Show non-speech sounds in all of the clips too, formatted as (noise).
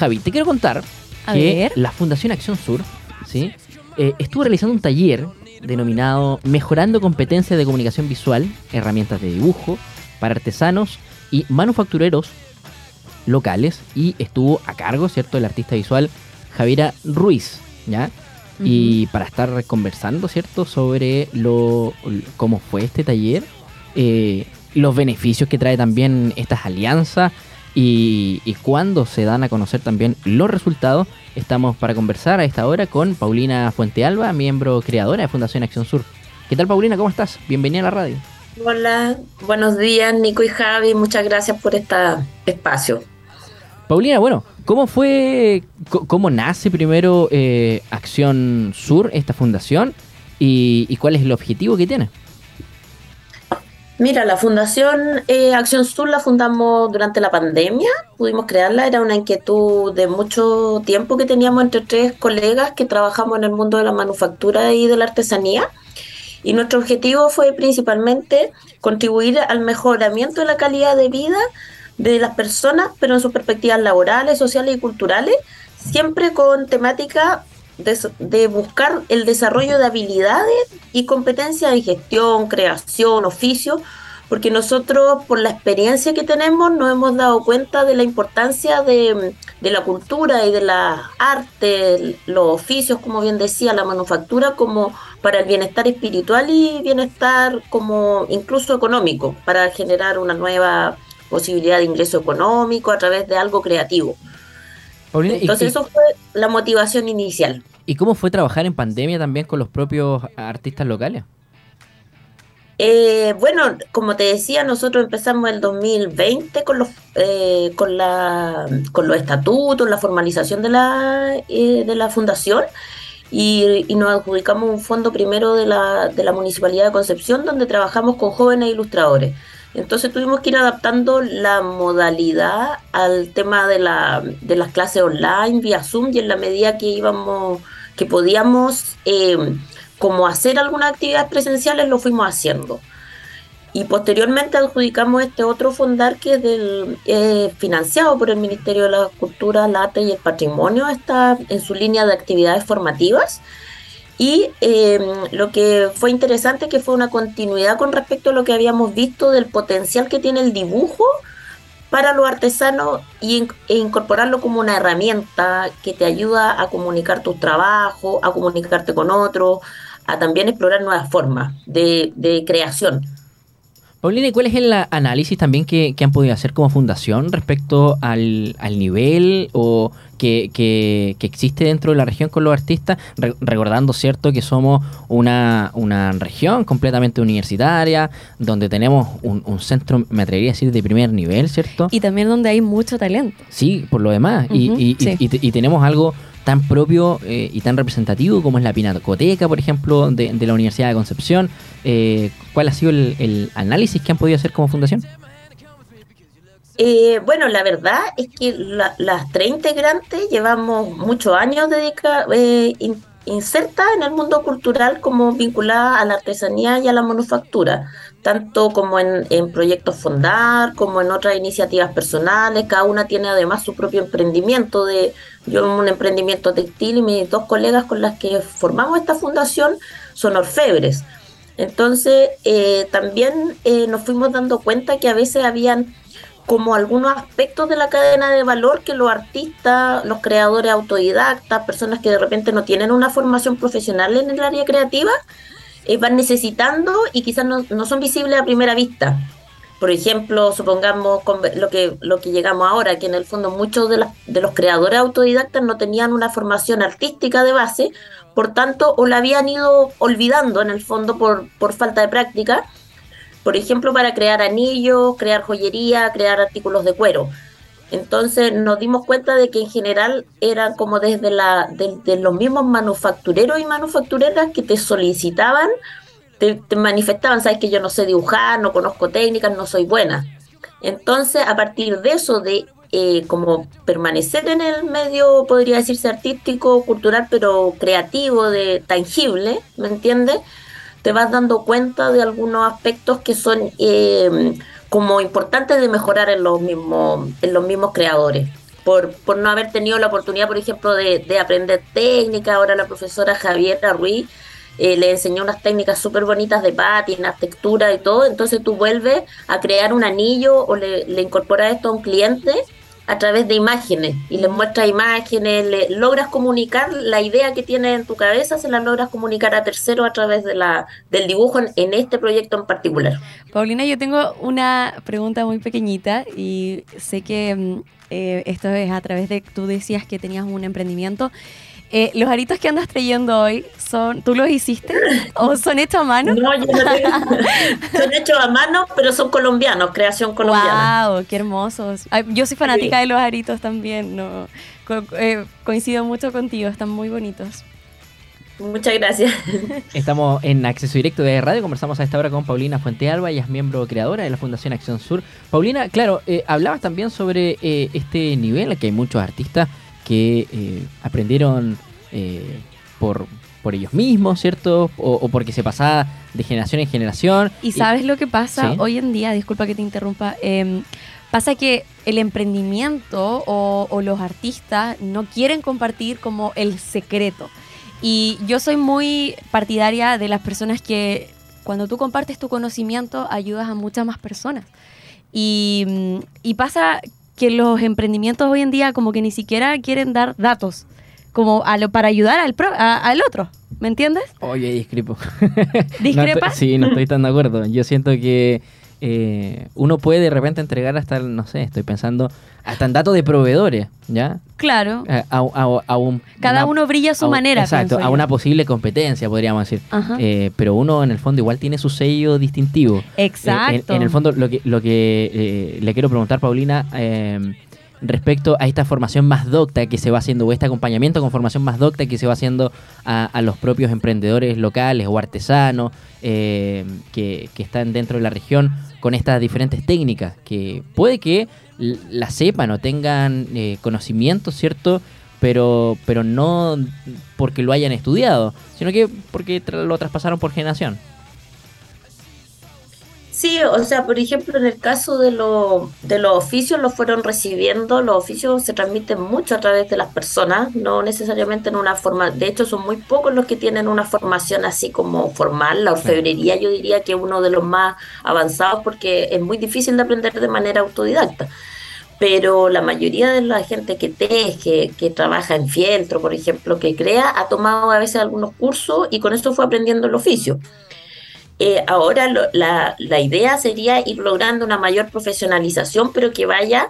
Javi, te quiero contar que la Fundación Acción Sur ¿sí? Eh, estuvo realizando un taller denominado Mejorando competencias de comunicación visual, herramientas de dibujo para artesanos y manufactureros locales y estuvo a cargo, ¿cierto?, del artista visual Javiera Ruiz, ¿ya? Y para estar conversando, ¿cierto?, sobre lo, cómo fue este taller, eh, los beneficios que trae también estas alianzas y, y cuándo se dan a conocer también los resultados. Estamos para conversar a esta hora con Paulina Fuentealba, miembro creadora de Fundación Acción Sur. ¿Qué tal, Paulina? ¿Cómo estás? Bienvenida a la radio. Hola, buenos días, Nico y Javi. Muchas gracias por este espacio. Paulina, bueno, ¿cómo fue, cómo nace primero eh, Acción Sur, esta fundación, y cuál es el objetivo que tiene? Mira, la Fundación eh, Acción Sur la fundamos durante la pandemia, pudimos crearla, era una inquietud de mucho tiempo que teníamos entre tres colegas que trabajamos en el mundo de la manufactura y de la artesanía. Y nuestro objetivo fue principalmente contribuir al mejoramiento de la calidad de vida de las personas, pero en sus perspectivas laborales, sociales y culturales, siempre con temática de, buscar el desarrollo de habilidades y competencias en gestión, creación, oficio, porque nosotros, por la experiencia que tenemos, nos hemos dado cuenta de la importancia de, la cultura y de la arte, los oficios, como bien decía, la manufactura, como para el bienestar espiritual y bienestar como incluso económico, para generar una nueva posibilidad de ingreso económico a través de algo creativo. Entonces, eso fue la motivación inicial. ¿Y cómo fue trabajar en pandemia también con los propios artistas locales? Eh, bueno, como te decía, nosotros empezamos el 2020 con los eh, con la con los estatutos, la formalización de la eh, de la fundación y, y, nos adjudicamos un fondo primero de la, de la municipalidad de Concepción donde trabajamos con jóvenes ilustradores. Entonces tuvimos que ir adaptando la modalidad al tema de, la, de las clases online vía Zoom y en la medida que íbamos, que podíamos eh, como hacer algunas actividades presenciales, lo fuimos haciendo. Y posteriormente adjudicamos este otro fondar que es del, eh, financiado por el Ministerio de la Cultura, el Arte y el Patrimonio, está en su línea de actividades formativas y em, lo que fue interesante que fue una continuidad con respecto a lo que habíamos visto del potencial que tiene el dibujo para los artesanos y, e incorporarlo como una herramienta que te ayuda a comunicar tu trabajo, a comunicarte con otros, a también explorar nuevas formas de, de creación. Paulina, ¿y cuál es el análisis también que, han podido hacer como fundación respecto al, nivel o que, existe dentro de la región con los artistas? recordando, ¿cierto?, que somos una, región completamente universitaria, donde tenemos un, centro, me atrevería a decir, de primer nivel, ¿cierto? Y también donde hay mucho talento. Sí, por lo demás. y, y tenemos algo tan propio eh, y tan representativo como es la Pinacoteca, por ejemplo, de, la Universidad de Concepción. Eh, ¿Cuál ha sido el, análisis que han podido hacer como fundación? Eh, bueno, la verdad es que las tres integrantes llevamos muchos años dedicados inserta en el mundo cultural como vinculada a la artesanía y a la manufactura, tanto como en, proyectos Fondar, como en otras iniciativas personales. Cada una tiene además su propio emprendimiento. De, yo un emprendimiento textil y mis dos colegas con las que formamos esta fundación son orfebres. Entonces, eh, también eh, nos fuimos dando cuenta que a veces habían como algunos aspectos de la cadena de valor que los artistas, los creadores autodidactas, personas que de repente no tienen una formación profesional en el área creativa, eh, van necesitando y quizás no, son visibles a primera vista. Por ejemplo, supongamos lo que, lo que llegamos ahora, que en el fondo muchos de, de los creadores autodidactas no tenían una formación artística de base, por tanto, o la habían ido olvidando en el fondo por, por falta de práctica, por ejemplo, para crear anillos, crear joyería, crear artículos de cuero. Entonces nos dimos cuenta de que en general eran como desde la, de, los mismos manufactureros y manufactureras que te solicitaban, te, manifestaban, sabes que yo no sé dibujar, no conozco técnicas, no soy buena. Entonces a partir de eso, de eh, como permanecer en el medio, podría decirse artístico, cultural, pero creativo, de tangible, ¿me entiendes? Te vas dando cuenta de algunos aspectos que son eh, como importantes de mejorar en los mismos, en los mismos creadores. por, por no haber tenido la oportunidad, por ejemplo, de, de aprender técnica. Ahora la profesora Javiera Ruiz eh, le enseñó unas técnicas súper bonitas de pátina, textura y todo. Entonces tú vuelves a crear un anillo o le, le incorporas esto a un cliente a través de imágenes y le muestras imágenes, le logras comunicar la idea que tienes en tu cabeza, se la logras comunicar a terceros a través de la, del dibujo en, este proyecto en particular. Paulina, yo tengo una pregunta muy pequeñita y sé que mm, eh, esto es a través de, tú decías que tenías un emprendimiento. Eh, ¿Los aritos que andas trayendo hoy, son, tú los hiciste o son hechos a mano? No, yo no tengo, (laughs) son hechos a mano, pero son colombianos, creación colombiana. ¡Wow! ¡Qué hermosos! yo soy fanática de los aritos también, no eh, coincido mucho contigo, están muy bonitos. Muchas gracias. Estamos en Acceso Directo de Radio, conversamos a esta hora con Paulina Fuentealba, ella es miembro creadora de la Fundación Acción Sur. Paulina, claro, eh, hablabas también sobre este nivel, que hay muchos artistas que eh, aprendieron eh, por, por ellos mismos, ¿cierto? O, porque se pasaba de generación en generación. Y sabes lo que pasa hoy en día, disculpa que te interrumpa, em, pasa que el emprendimiento o, los artistas no quieren compartir como el secreto. Y yo soy muy partidaria de las personas que cuando tú compartes tu conocimiento ayudas a muchas más personas. Y, mm, y pasa que los emprendimientos hoy en día como que ni siquiera quieren dar datos como a lo, para ayudar al, al otro. ¿Me entiendes? Oye, discrepo. ¿Discrepas? (laughs) sí, no estoy tan de acuerdo. Yo siento que eh, uno puede de repente entregar hasta, no sé, estoy pensando, hasta en datos de proveedores, ¿ya? Claro. A, un, Cada uno brilla a su manera. Exacto, a una posible competencia, podríamos decir. Eh, pero uno en el fondo igual tiene su sello distintivo. Eh, exacto. en, el fondo lo que, lo que le quiero preguntar, Paulina, respecto a esta formación más docta que se va haciendo, o este acompañamiento con formación más docta que se va haciendo a, los propios emprendedores locales o artesanos que, que están dentro de la región con estas diferentes técnicas, que puede que la sepan o tengan eh, conocimiento, ¿cierto? Pero, pero no porque lo hayan estudiado, sino que porque lo traspasaron por generación. Sí, o sea, por ejemplo, en el caso de, lo, de los oficios, los fueron recibiendo, los oficios se transmiten mucho a través de las personas, no necesariamente en una forma, de hecho son muy pocos los que tienen una formación así como formal, la orfebrería yo diría que es uno de los más avanzados porque es muy difícil de aprender de manera autodidacta pero la mayoría de la gente que teje, que trabaja en fieltro, por ejemplo, que crea, ha tomado a veces algunos cursos y con eso fue aprendiendo el oficio. Eh, ahora la, la, idea sería ir logrando una mayor profesionalización, pero que vaya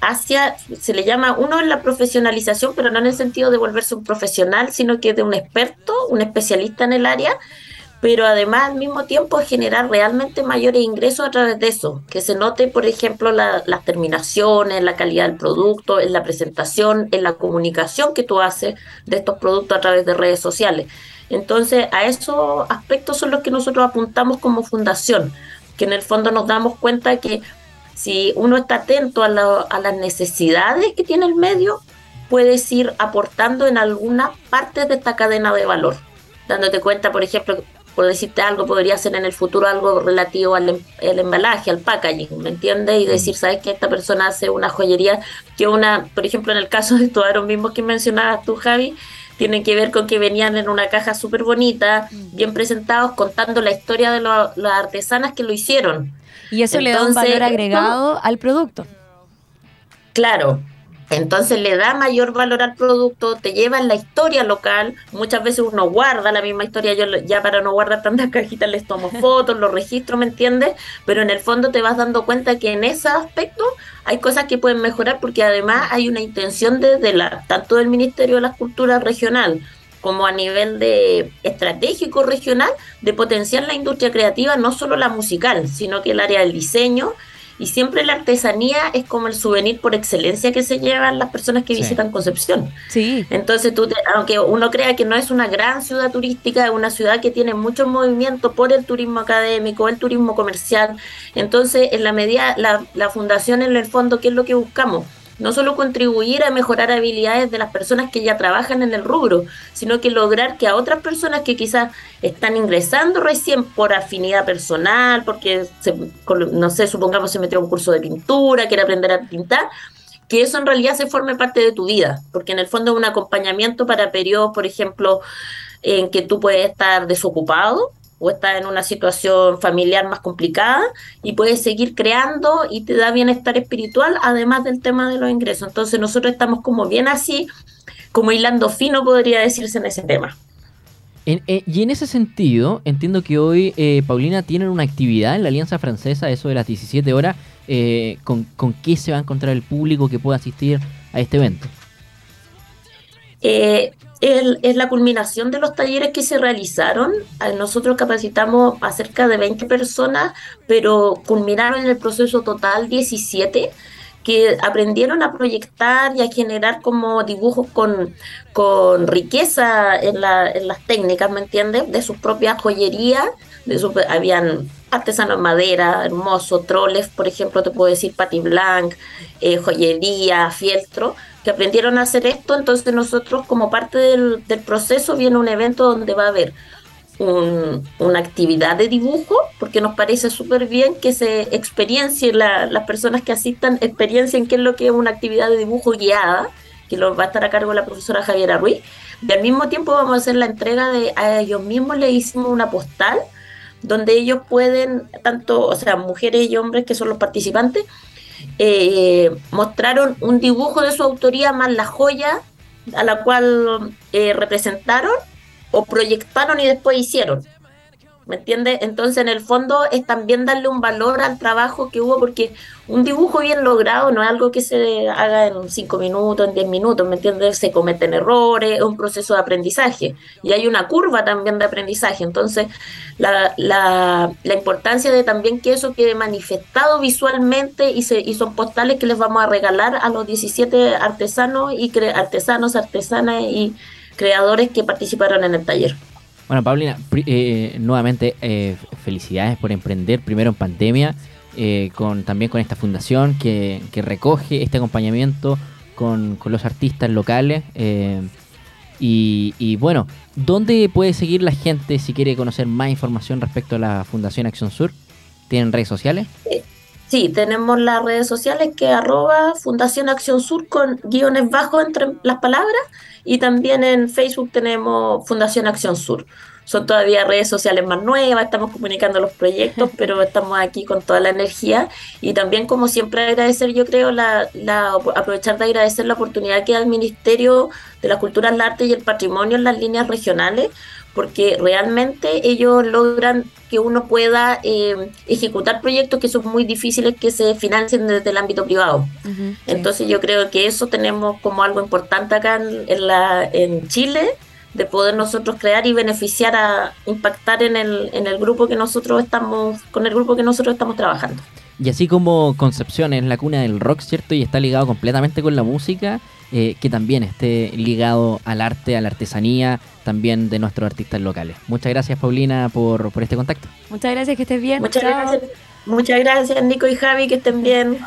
hacia, se le llama, uno en la profesionalización, pero no en el sentido de volverse un profesional, sino que de un experto, un especialista en el área, pero además al mismo tiempo generar realmente mayores ingresos a través de eso, que se note, por ejemplo, las terminaciones, la calidad del producto, en la presentación, en la comunicación que tú haces de estos productos a través de redes sociales. Entonces, a esos aspectos son los que nosotros apuntamos como fundación, que en el fondo nos damos cuenta que si uno está atento a, las necesidades que tiene el medio, puedes ir aportando en alguna parte de esta cadena de valor, dándote cuenta, por ejemplo, por decirte algo, podría ser en el futuro algo relativo al, em, embalaje, al packaging, ¿me entiendes? Y decir, mm. ¿sabes que esta persona hace una joyería que una, por ejemplo, en el caso de estos mismos que mencionabas tú, Javi, tienen que ver con que venían en una caja súper bonita, bien presentados, contando la historia de las artesanas que lo hicieron. Y eso le da un valor agregado al producto. Claro, entonces le da mayor valor al producto, te lleva en la historia local. Muchas veces uno guarda la misma historia. Yo ya para no guardar tantas (laughs) cajitas les tomo fotos, los registro, ¿me entiendes? Pero en el fondo te vas dando cuenta que en ese aspecto hay cosas que pueden mejorar porque además hay una intención desde la, tanto del Ministerio de la Cultura regional como a nivel de estratégico regional de potenciar la industria creativa, no solo la musical, sino que el área del diseño y siempre la artesanía es como el souvenir por excelencia que se llevan las personas que visitan Concepción. Sí. Entonces, tú aunque uno crea que no es una gran ciudad turística, es una ciudad que tiene mucho movimiento por el turismo académico, el turismo comercial. Entonces, en la medida, la, la fundación en el fondo, ¿qué es lo que buscamos? No solo contribuir a mejorar habilidades de las personas que ya trabajan en el rubro, sino que lograr que a otras personas que quizás están ingresando recién por afinidad personal, porque, no sé, supongamos se metió a un curso de pintura, quiere aprender a pintar, que eso en realidad se forme parte de tu vida, porque en el fondo es un acompañamiento para periodos, por ejemplo, en que tú puedes estar desocupado o estás en una situación familiar más complicada y puedes seguir creando y te da bienestar espiritual, además del tema de los ingresos. Entonces nosotros estamos como bien así, como hilando fino, podría decirse en ese tema. Eh, y en ese sentido, entiendo que hoy, eh, Paulina, tienen una actividad en la Alianza Francesa, eso de las 17 horas. Eh, con, ¿Con qué se va a encontrar el público que pueda asistir a este evento? Es la culminación de los talleres que se realizaron. Nosotros capacitamos a cerca de 20 personas, pero culminaron en el proceso total 17 que aprendieron a proyectar y a generar como dibujos con, con riqueza en, las técnicas, ¿me entiendes? De sus propias joyerías, de habían artesanos en madera, hermosos, troles, por ejemplo, te puedo decir Pati Blanc, eh, joyería, fieltro, que aprendieron a hacer esto, entonces nosotros como parte del, proceso viene un evento donde va a haber una actividad de dibujo, porque nos parece súper bien que se experiencien las personas que asistan, experiencien qué es lo que es una actividad de dibujo guiada, que lo va a estar a cargo la profesora Javiera Ruiz. Y al mismo tiempo vamos a hacer la entrega de, a ellos mismos le hicimos una postal, donde ellos pueden, tanto, o sea, mujeres y hombres que son los participantes, eh, mostraron un dibujo de su autoría más la joya a la cual eh, representaron o proyectaron y después hicieron. ¿Me entiendes? Entonces, en el fondo es también darle un valor al trabajo que hubo, porque un dibujo bien logrado no es algo que se haga en cinco minutos, en diez minutos, ¿me entiendes? Se cometen errores, es un proceso de aprendizaje y hay una curva también de aprendizaje. Entonces, la, la, la importancia de también que eso quede manifestado visualmente y, se, y son postales que les vamos a regalar a los 17 artesanos y artesanos, artesanas y creadores que participaron en el taller. Bueno, Paulina, eh, nuevamente eh, felicidades por emprender primero en pandemia, eh, con también con esta fundación que, recoge este acompañamiento con, los artistas locales. Y, y, bueno, ¿dónde puede seguir la gente si quiere conocer más información respecto a la Fundación Acción Sur? ¿Tienen redes sociales? Sí, tenemos las redes sociales que arroba Fundación Acción Sur con guiones bajos entre las palabras y también en Facebook tenemos Fundación Acción Sur. Son todavía redes sociales más nuevas, estamos comunicando los proyectos, pero estamos aquí con toda la energía y también como siempre agradecer, yo creo, la, la aprovechar de agradecer la oportunidad que da el Ministerio de la Cultura, el Arte y el Patrimonio en las líneas regionales, porque realmente ellos logran que uno pueda eh, ejecutar proyectos que son muy difíciles que se financien desde el ámbito privado. Entonces yo creo que eso tenemos como algo importante acá en, la, en Chile, de poder nosotros crear y beneficiar a impactar en el, en el grupo que nosotros estamos, con el grupo que nosotros estamos trabajando. Y así como Concepción es la cuna del rock, ¿cierto? Y está ligado completamente con la música, eh, que también esté ligado al arte, a la artesanía, también de nuestros artistas locales. Muchas gracias, Paulina, por, por este contacto. Muchas gracias, que estés bien. Muchas gracias. Muchas gracias, Nico y Javi, que estén bien.